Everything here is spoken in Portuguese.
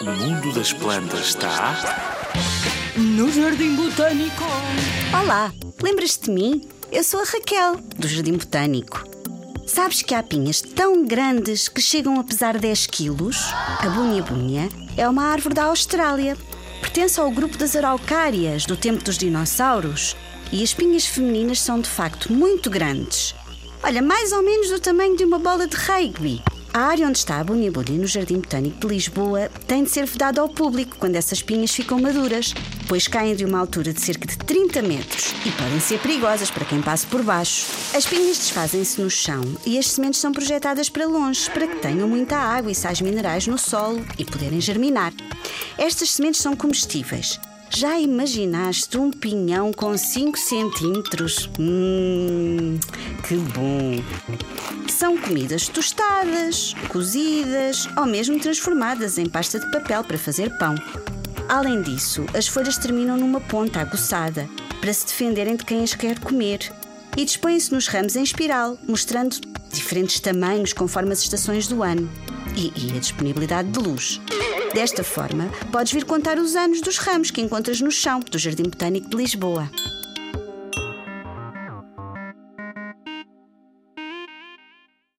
O mundo das plantas está. No Jardim Botânico. Olá, lembras-te de mim? Eu sou a Raquel, do Jardim Botânico. Sabes que há pinhas tão grandes que chegam a pesar 10 quilos? A bunha-bunha é uma árvore da Austrália. Pertence ao grupo das araucárias, do tempo dos dinossauros. E as pinhas femininas são de facto muito grandes. Olha, mais ou menos do tamanho de uma bola de rugby. A área onde está a Bunha, no Jardim Botânico de Lisboa, tem de ser vedada ao público quando essas pinhas ficam maduras, pois caem de uma altura de cerca de 30 metros e podem ser perigosas para quem passe por baixo. As pinhas desfazem-se no chão e as sementes são projetadas para longe para que tenham muita água e sais minerais no solo e poderem germinar. Estas sementes são comestíveis. Já imaginaste um pinhão com 5 centímetros? Hum, que bom! São comidas tostadas, cozidas ou mesmo transformadas em pasta de papel para fazer pão. Além disso, as folhas terminam numa ponta aguçada para se defenderem de quem as quer comer e dispõem-se nos ramos em espiral, mostrando diferentes tamanhos conforme as estações do ano e, e a disponibilidade de luz. Desta forma, podes vir contar os anos dos ramos que encontras no chão do Jardim Botânico de Lisboa.